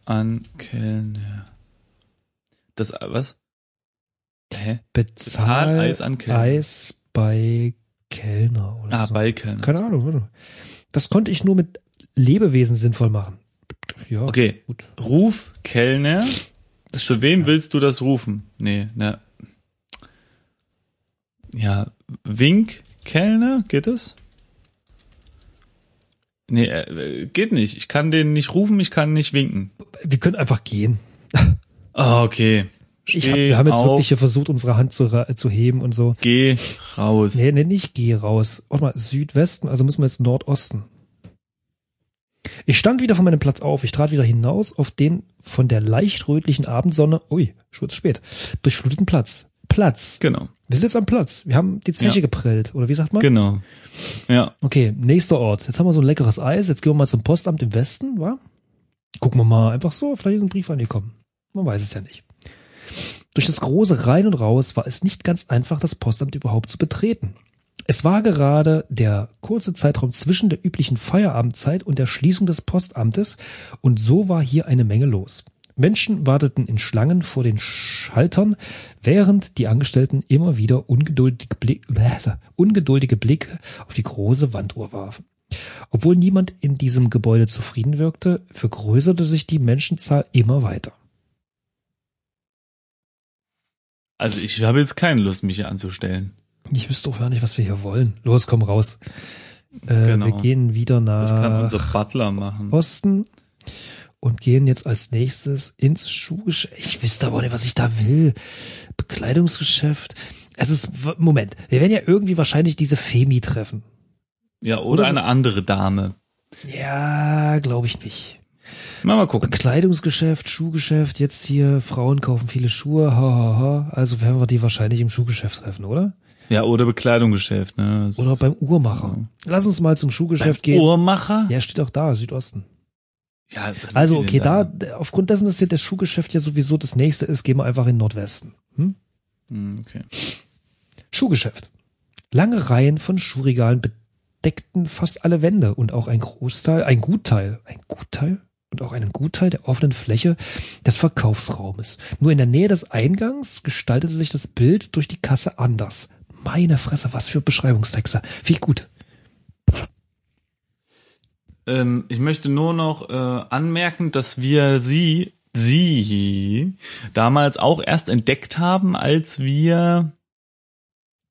an Kellner. Das, äh, was? Hä? Bezahl, Bezahl Eis an Kellner. Eis bei Kellner oder Ah, so. bei Kellner. Keine Ahnung. warte. Das konnte ich nur mit Lebewesen sinnvoll machen. Ja, Okay. gut. Ruf Kellner. Zu wem willst du das rufen? Nee, ne. Ja, Wink Kellner, geht es? Nee, äh, geht nicht. Ich kann den nicht rufen, ich kann nicht winken. Wir können einfach gehen. Ah, okay. Ich hab, wir haben jetzt auf, wirklich hier versucht, unsere Hand zu, ra- zu heben und so. Geh raus. Nee, nee, nicht geh raus. Warte mal, Südwesten, also müssen wir jetzt Nordosten. Ich stand wieder von meinem Platz auf. Ich trat wieder hinaus auf den von der leicht rötlichen Abendsonne, ui, schon zu spät, durchfluteten Platz. Platz. Genau, Wir sind jetzt am Platz. Wir haben die Zeche Ja. geprellt. Oder wie sagt man? genau. Ja, Okay, nächster Ort. Jetzt haben wir so ein leckeres Eis. Jetzt gehen wir mal zum Postamt im Westen, wa? Gucken wir mal einfach so. Vielleicht ist ein Brief angekommen. Man weiß es ja nicht. Durch das große Rein und Raus war es nicht ganz einfach, das Postamt überhaupt zu betreten. Es war gerade der kurze Zeitraum zwischen der üblichen Feierabendzeit und der Schließung des Postamtes und so war hier eine Menge los. Menschen warteten in Schlangen vor den Schaltern, während die Angestellten immer wieder ungeduldige, Blick, bläh, ungeduldige Blicke auf die große Wanduhr warfen. Obwohl niemand in diesem Gebäude zufrieden wirkte, vergrößerte sich die Menschenzahl immer weiter. also ich habe jetzt keine Lust, mich hier anzustellen. Ich wüsste doch gar nicht, was wir hier wollen. Los, komm raus. Äh, Genau. Wir gehen wieder nach Das kann unser Butler machen. Osten und gehen jetzt als nächstes ins Schuhgeschäft. Ich wüsste aber nicht, was ich da will. Bekleidungsgeschäft. Also es, Moment, wir werden ja irgendwie wahrscheinlich diese Femi treffen. Ja, oder, Oder so- eine andere Dame. Ja, glaube ich nicht. Mal mal gucken. Bekleidungsgeschäft, Schuhgeschäft, jetzt hier Frauen kaufen viele Schuhe, ha, ha, ha. Also werden wir die wahrscheinlich im Schuhgeschäft treffen, oder? Ja, oder Bekleidungsgeschäft, ne? Das Oder beim Uhrmacher. Lass uns mal zum Schuhgeschäft beim gehen. Uhrmacher? Ja, steht auch da, Südosten. Ja, Also, okay, da, aufgrund dessen, dass hier das Schuhgeschäft ja sowieso das nächste ist, gehen wir einfach in Nordwesten. Hm? Hm, Okay. Schuhgeschäft. Lange Reihen von Schuhregalen bedeckten fast alle Wände und auch ein Großteil, ein Gutteil, ein Gutteil und auch einen Gutteil der offenen Fläche des Verkaufsraumes. Nur in der Nähe des Eingangs gestaltete sich das Bild durch die Kasse anders. Meine Fresse, was für Beschreibungstexte. Wie gut. Ähm, ich möchte nur noch äh, anmerken, dass wir sie, sie damals auch erst entdeckt haben, als wir,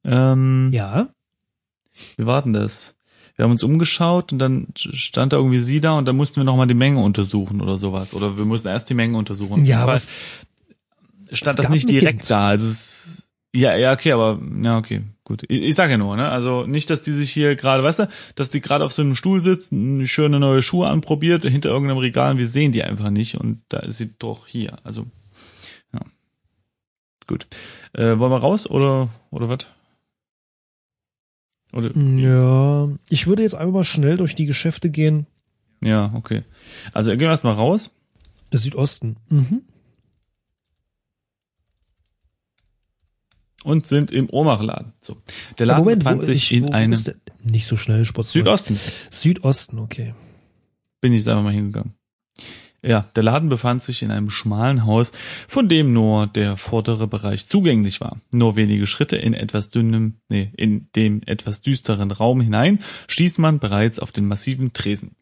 ähm, Ja, wie war denn das? wir haben uns umgeschaut und dann stand da irgendwie sie da und dann mussten wir nochmal die Menge untersuchen oder sowas. Oder wir mussten erst die Menge untersuchen. Ja, Aber es, stand das nicht direkt Kind. da. Also es, ja, ja, okay, aber ja, okay, gut. Ich, ich sage ja nur, ne? Also nicht, dass die sich hier gerade, weißt du, dass die gerade auf so einem Stuhl sitzt, eine schöne neue Schuhe anprobiert, hinter irgendeinem Regal, wir sehen die einfach nicht und da ist sie doch hier. Also ja, gut. Äh, wollen wir raus oder oder was? Oder ja, ich würde jetzt einfach mal schnell durch die Geschäfte gehen. ja, okay. Also gehen wir erstmal raus. Südosten. Mhm. Und sind im Ohrmachladen. So. Der Laden Moment, befand sich ich, in einem? Nicht so schnell, Sport. Südosten. Südosten, okay. Bin ich einfach mal hingegangen. Ja, der Laden befand sich in einem schmalen Haus, von dem nur der vordere Bereich zugänglich war. Nur wenige Schritte in etwas dünnem, nee, in dem etwas düsteren Raum hinein stieß man bereits auf den massiven Tresen.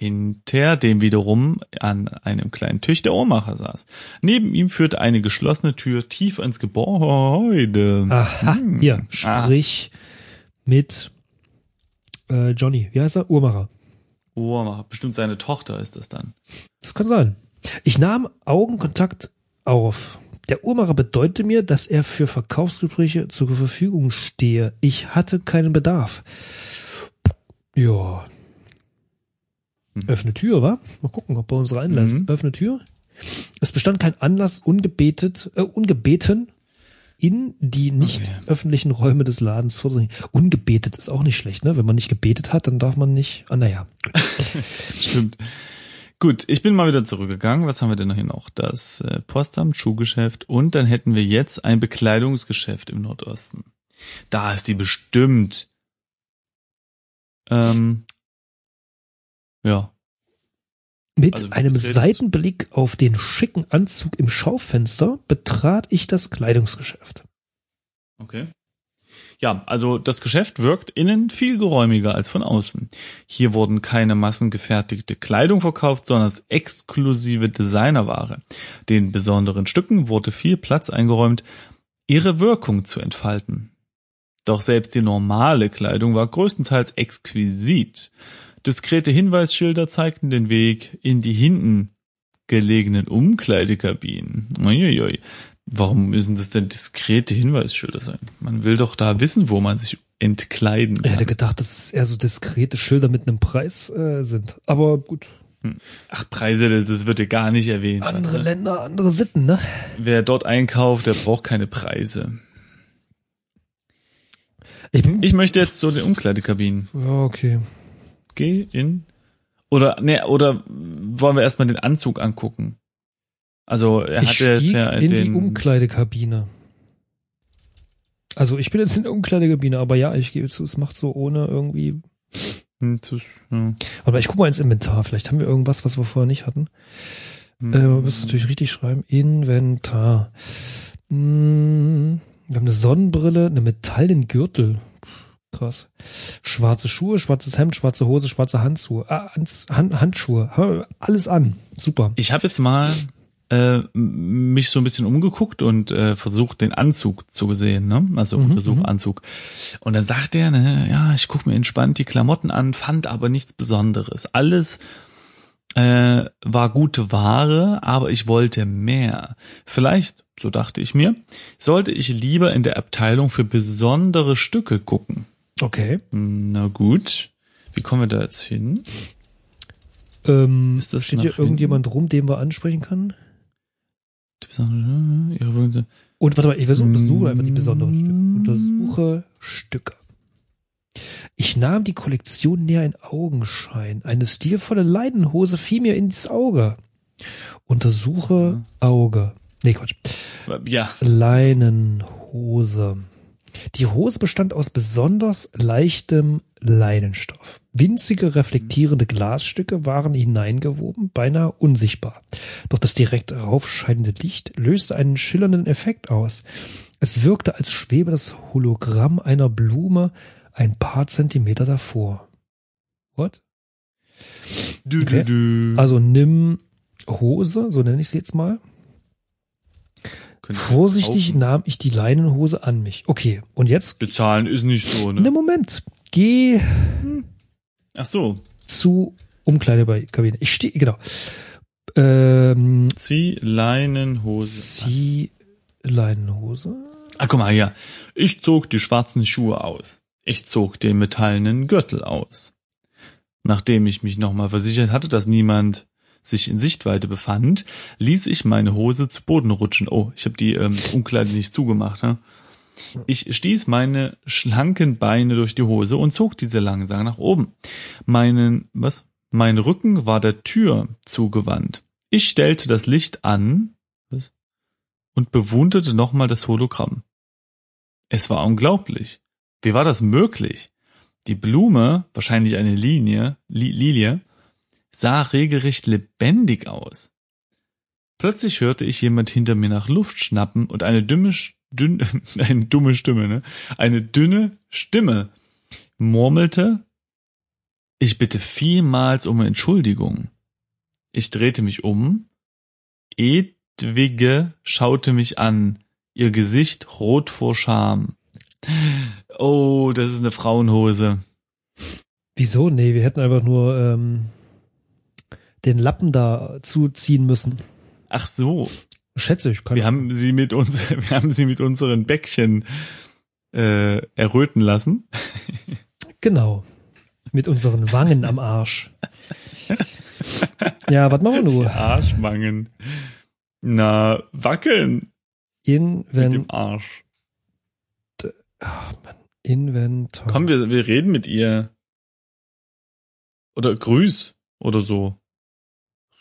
Hinter dem wiederum an einem kleinen Tisch der Ohrmacher saß. Neben ihm führte eine geschlossene Tür tief ins Gebäude. Aha, Hm. hier, Ah. sprich mit äh, Johnny. Wie heißt er? Uhrmacher. Ohrmacher, bestimmt seine Tochter ist das dann. Das kann sein. Ich nahm Augenkontakt auf. Der Uhrmacher bedeutete mir, dass er für Verkaufsgespräche zur Verfügung stehe. Ich hatte keinen Bedarf. Ja. Hm. Öffne Tür, wa? Mal gucken, ob er uns reinlässt. Mhm. Öffne Tür. Es bestand kein Anlass, ungebetet, äh, ungebeten in die nicht Okay. öffentlichen Räume des Ladens vorzudringen. Ungebetet ist auch nicht schlecht, ne? Wenn man nicht gebetet hat, dann darf man nicht. Ah, naja. Stimmt. Gut, ich bin mal wieder zurückgegangen. Was haben wir denn noch hier noch? Das äh, Postamt, Schuhgeschäft und dann hätten wir jetzt ein Bekleidungsgeschäft im Nordosten. Da ist die bestimmt. Ähm, ja. Mit Also, einem? Seitenblick auf den schicken Anzug im Schaufenster betrat ich das Kleidungsgeschäft. Okay. Ja, also das Geschäft wirkt innen viel geräumiger als von außen. Hier wurden keine massengefertigte Kleidung verkauft, sondern exklusive Designerware. Den besonderen Stücken wurde viel Platz eingeräumt, ihre Wirkung zu entfalten. Doch selbst die normale Kleidung war größtenteils exquisit. Diskrete Hinweisschilder zeigten den Weg in die hinten gelegenen Umkleidekabinen. Uiuiui. Warum müssen das denn diskrete Hinweisschilder sein? Man will doch da wissen, wo man sich entkleiden Ich hätte kann. gedacht, dass es eher so diskrete Schilder mit einem Preis äh, sind. Aber gut. Ach, Preise, das wird ja gar nicht erwähnt. Andere du? Länder, andere Sitten, ne? Wer dort einkauft, der braucht keine Preise. Ich bin. Ich möchte jetzt zu den Umkleidekabinen. ja, okay. Geh in. Oder, ne, oder wollen wir erstmal den Anzug angucken? Also, er Ich hatte jetzt ja in die den. Umkleidekabine. Also ich bin jetzt in der Umkleidekabine, aber ja, ich gebe zu, es macht so ohne irgendwie. Hm, das- ja. Aber ich guck mal ins Inventar. Vielleicht haben wir irgendwas, was wir vorher nicht hatten. Hm. Äh, muss natürlich richtig schreiben. Inventar. Hm, wir haben eine Sonnenbrille, einen metallenen Gürtel. Krass. Schwarze Schuhe, schwarzes Hemd, schwarze Hose, schwarze Handschuhe. Ah, Hands, Hand, Handschuhe. Alles an. Super. Ich habe jetzt mal äh, mich so ein bisschen umgeguckt und äh, versucht, den Anzug zu sehen, ne? Also Mhm, Versuch mhm. Anzug. Und dann sagt er, ne, ja, ich gucke mir entspannt die Klamotten an, fand aber nichts Besonderes. Alles äh, war gute Ware, aber ich wollte mehr. Vielleicht, so dachte ich mir, sollte ich lieber in der Abteilung für besondere Stücke gucken. Okay. Na gut. Wie kommen wir da jetzt hin? Ähm, Ist das steht hier hinten? irgendjemand rum, den wir ansprechen können? Ihre Wirkung- Und warte mal, ich versuche, Mm. untersuche einfach die besonderen Stücke. Untersuche Stücke. Ich nahm die Kollektion näher in Augenschein. Eine stilvolle Leinenhose fiel mir ins Auge. Untersuche Auge. Nee, Quatsch. Ja, Leinenhose. Die Hose bestand aus besonders leichtem Leinenstoff. Winzige reflektierende Glasstücke waren hineingewoben, beinahe unsichtbar. Doch das direkt raufscheinende Licht löste einen schillernden Effekt aus. Es wirkte, als schwebe das Hologramm einer Blume ein paar Zentimeter davor. What? Okay. Also nimm Hose, so nenne ich sie jetzt mal. Vorsichtig kaufen. nahm ich die Leinenhose an mich. Okay, und jetzt Bezahlen ist nicht so, Ne, ne? Moment. Geh Ach so. zu Umkleidekabine. Ich stehe, genau. Ähm, Zieh Leinenhose. zieh Leinenhose. Ah, guck mal hier. Ich zog die schwarzen Schuhe aus. Ich zog den metallenen Gürtel aus. Nachdem ich mich nochmal versichert hatte, dass niemand sich in Sichtweite befand, ließ ich meine Hose zu Boden rutschen. Oh, ich habe die ähm, Umkleide nicht zugemacht. Ne? Ich stieß meine schlanken Beine durch die Hose und zog diese langsam nach oben. Meinen, was? Mein Rücken war der Tür zugewandt. Ich stellte das Licht an was? und bewunderte nochmal das Hologramm. Es war unglaublich. Wie war das möglich? Die Blume, wahrscheinlich eine Linie, Li Lilie, sah regelrecht lebendig aus. Plötzlich hörte ich jemand hinter mir nach Luft schnappen und eine dünne, dünn, eine dumme Stimme, ne? Eine dünne Stimme murmelte, ich bitte vielmals um Entschuldigung. Ich drehte mich um. Edwige schaute mich an, ihr Gesicht rot vor Scham. Oh, das ist eine Frauenhose. Wieso? Nee, wir hätten einfach nur ähm, den Lappen da zuziehen müssen. Ach so, Schätze ich. Kann wir haben sie mit uns, wir haben sie mit unseren Bäckchen äh, erröten lassen. Genau. Mit unseren Wangen am Arsch. Ja, was machen wir Die nur? Arschwangen. Na, wackeln mit Invent dem Arsch. Inventar. Komm, wir, wir reden mit ihr. Oder grüß oder so.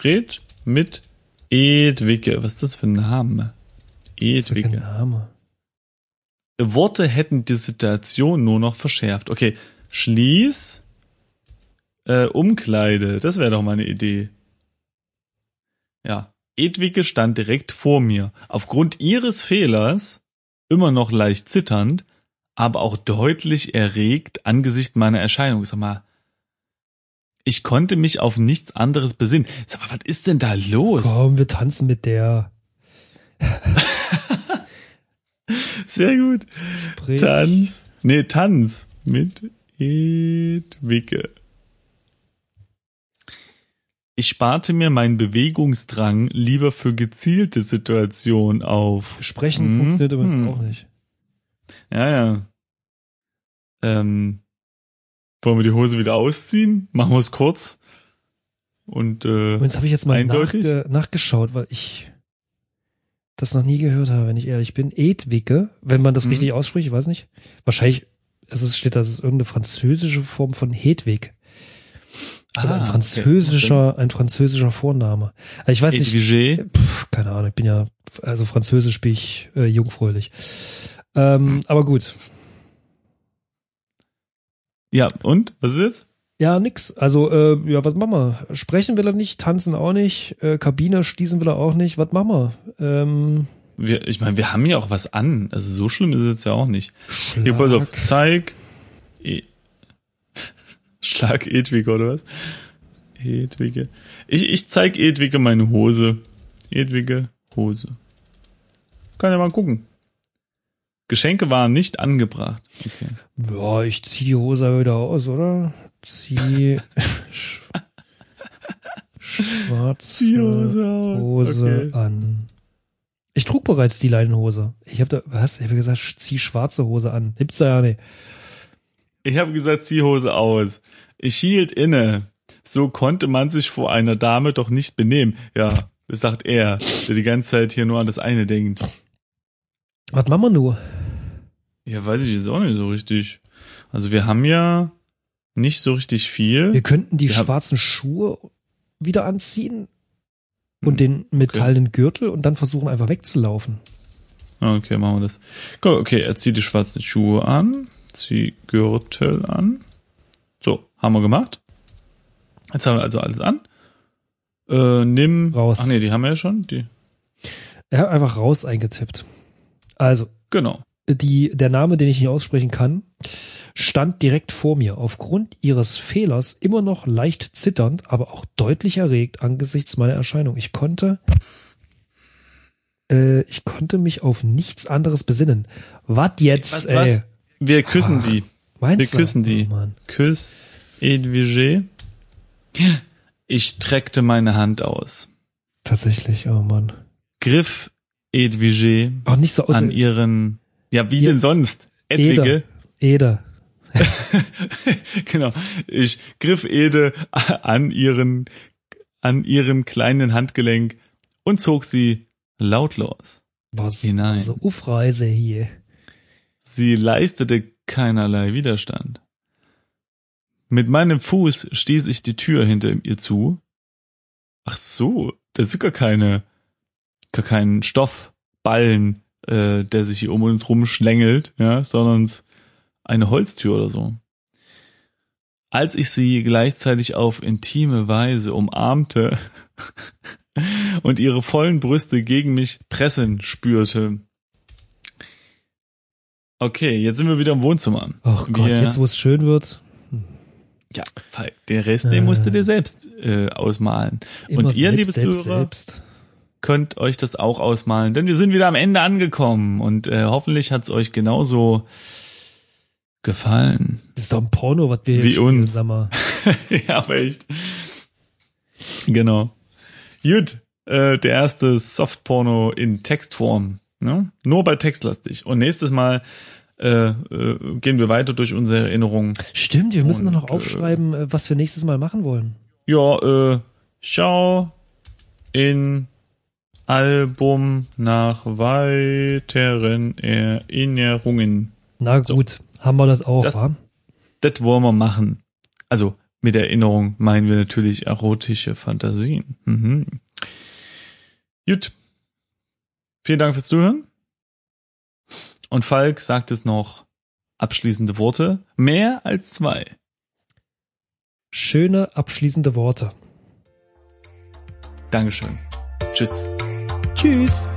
Red mit Edwige. Was ist das für ein Name? Edwige. Name. Worte hätten die Situation nur noch verschärft. Okay, schließ äh, Umkleide. Das wäre doch mal eine Idee. Ja. Edwige stand direkt vor mir. Aufgrund ihres Fehlers, immer noch leicht zitternd, aber auch deutlich erregt angesichts meiner Erscheinung. Sag mal, ich konnte mich auf nichts anderes besinnen. Sag mal, was ist denn da los? Komm, wir tanzen mit der. Sehr gut. Sprich. Tanz. Nee, Tanz mit Edwige. Ich sparte mir meinen Bewegungsdrang lieber für gezielte Situationen auf. Sprechen Mhm. funktioniert übrigens Hm. auch nicht. Ja, ja. Ähm, wollen wir die Hose wieder ausziehen? Machen wir es kurz. Und äh, Übrigens habe ich jetzt mal nachge nachgeschaut, weil ich das noch nie gehört habe, wenn ich ehrlich bin. Edwige, wenn man das Mhm. richtig ausspricht, ich weiß nicht. Wahrscheinlich, es ist, steht, das ist irgendeine französische Form von Hedwig. Also Ah, ein okay, französischer, ein französischer Vorname. Also ich weiß nicht, Edwige. pf, keine Ahnung, ich bin ja, also Französisch bin ich äh, jungfräulich. Ähm, aber gut. Ja, und? Was ist jetzt? Ja, nix. Also, äh, ja, was machen wir? Sprechen will er nicht, tanzen auch nicht, äh, Kabine schließen will er auch nicht. Was machen wir? Ähm, Wir, ich meine, wir haben ja auch was an. Also so schlimm ist es jetzt ja auch nicht. Hier, Schlag. pass auf, zeig. E Schlag Edwige, oder was? Edwige. Ich, ich zeig Edwige meine Hose. Edwige Hose. Kann ja mal gucken. Geschenke waren nicht angebracht. Okay. Ja, ich zieh die Hose wieder aus, oder? Zieh sch schwarze Zieh Hose aus. Hose Okay. an. Ich trug bereits die Leinenhose. Ich habe da, was? Ich habe gesagt, zieh schwarze Hose an. Gibt's da ja nicht. Ich habe gesagt, zieh Hose aus. Ich hielt inne. So konnte man sich vor einer Dame doch nicht benehmen. Ja, das sagt er, der die ganze Zeit hier nur an das eine denkt. Was machen wir nur? Ja, weiß ich jetzt auch nicht so richtig. Also wir haben ja nicht so richtig viel. Wir könnten die Wir schwarzen Schuhe wieder anziehen und Hm, den metallenen Gürtel und dann versuchen einfach wegzulaufen. Ah, Okay, machen wir das. Go, Okay, er zieht die schwarzen Schuhe an, zieh Gürtel an. So, haben wir gemacht. Jetzt haben wir also alles an. Äh, nimm. Raus. Ach nee, die haben wir ja schon. Die. Er hat einfach raus eingetippt. Also, Genau. Die, der Name, den ich nicht aussprechen kann, stand direkt vor mir. Aufgrund ihres Fehlers immer noch leicht zitternd, aber auch deutlich erregt angesichts meiner Erscheinung. Ich konnte, äh, ich konnte mich auf nichts anderes besinnen. Was jetzt, Was, ey? was? Wir küssen die. Meinst Wir du? küssen die. Oh. Küss Edwige. Ich streckte meine Hand aus. Tatsächlich, oh Mann. Griff Edwige Auch nicht so aus an ihren, ja, wie Ja. denn sonst? Edwige. Eder. genau. Ich griff Ede an ihren, an ihrem kleinen Handgelenk und zog sie lautlos. Was? Hinein. Also Ufreise hier. Sie leistete keinerlei Widerstand. Mit meinem Fuß stieß ich die Tür hinter ihr zu. Ach so, das ist gar keine, gar kein Stoffballen, äh, der sich hier um uns rumschlängelt, ja, sondern eine Holztür oder so. Als ich sie gleichzeitig auf intime Weise umarmte und ihre vollen Brüste gegen mich pressen spürte. Okay, jetzt sind wir wieder im Wohnzimmer. Ach Gott, Wir- jetzt wo es schön wird. Ja, den Rest, den musst du dir selbst äh, ausmalen. Immer Und ihr, selbst, liebe selbst, Zuhörer, selbst. Könnt euch das auch ausmalen, denn wir sind wieder am Ende angekommen und äh, hoffentlich hat's euch genauso gefallen. Das ist doch ein Porno, was wir hier Wie spielen, uns. Ja, aber echt. Genau. Gut, äh, der erste Softporno in Textform. Ne? Nur bei Textlastig. Und nächstes Mal äh, äh, gehen wir weiter durch unsere Erinnerungen. Stimmt, wir müssen doch noch Und, äh, aufschreiben, äh, was wir nächstes Mal machen wollen. Ja, äh, schau in Album nach weiteren Erinnerungen. Na gut, haben wir das auch, Das- wa? Das wollen wir machen. Also mit Erinnerung meinen wir natürlich erotische Fantasien. Mhm. Gut. Vielen Dank fürs Zuhören. Und Falk sagt es noch abschließende Worte. Mehr als zwei. Schöne abschließende Worte. Dankeschön. Tschüss. Tschüss.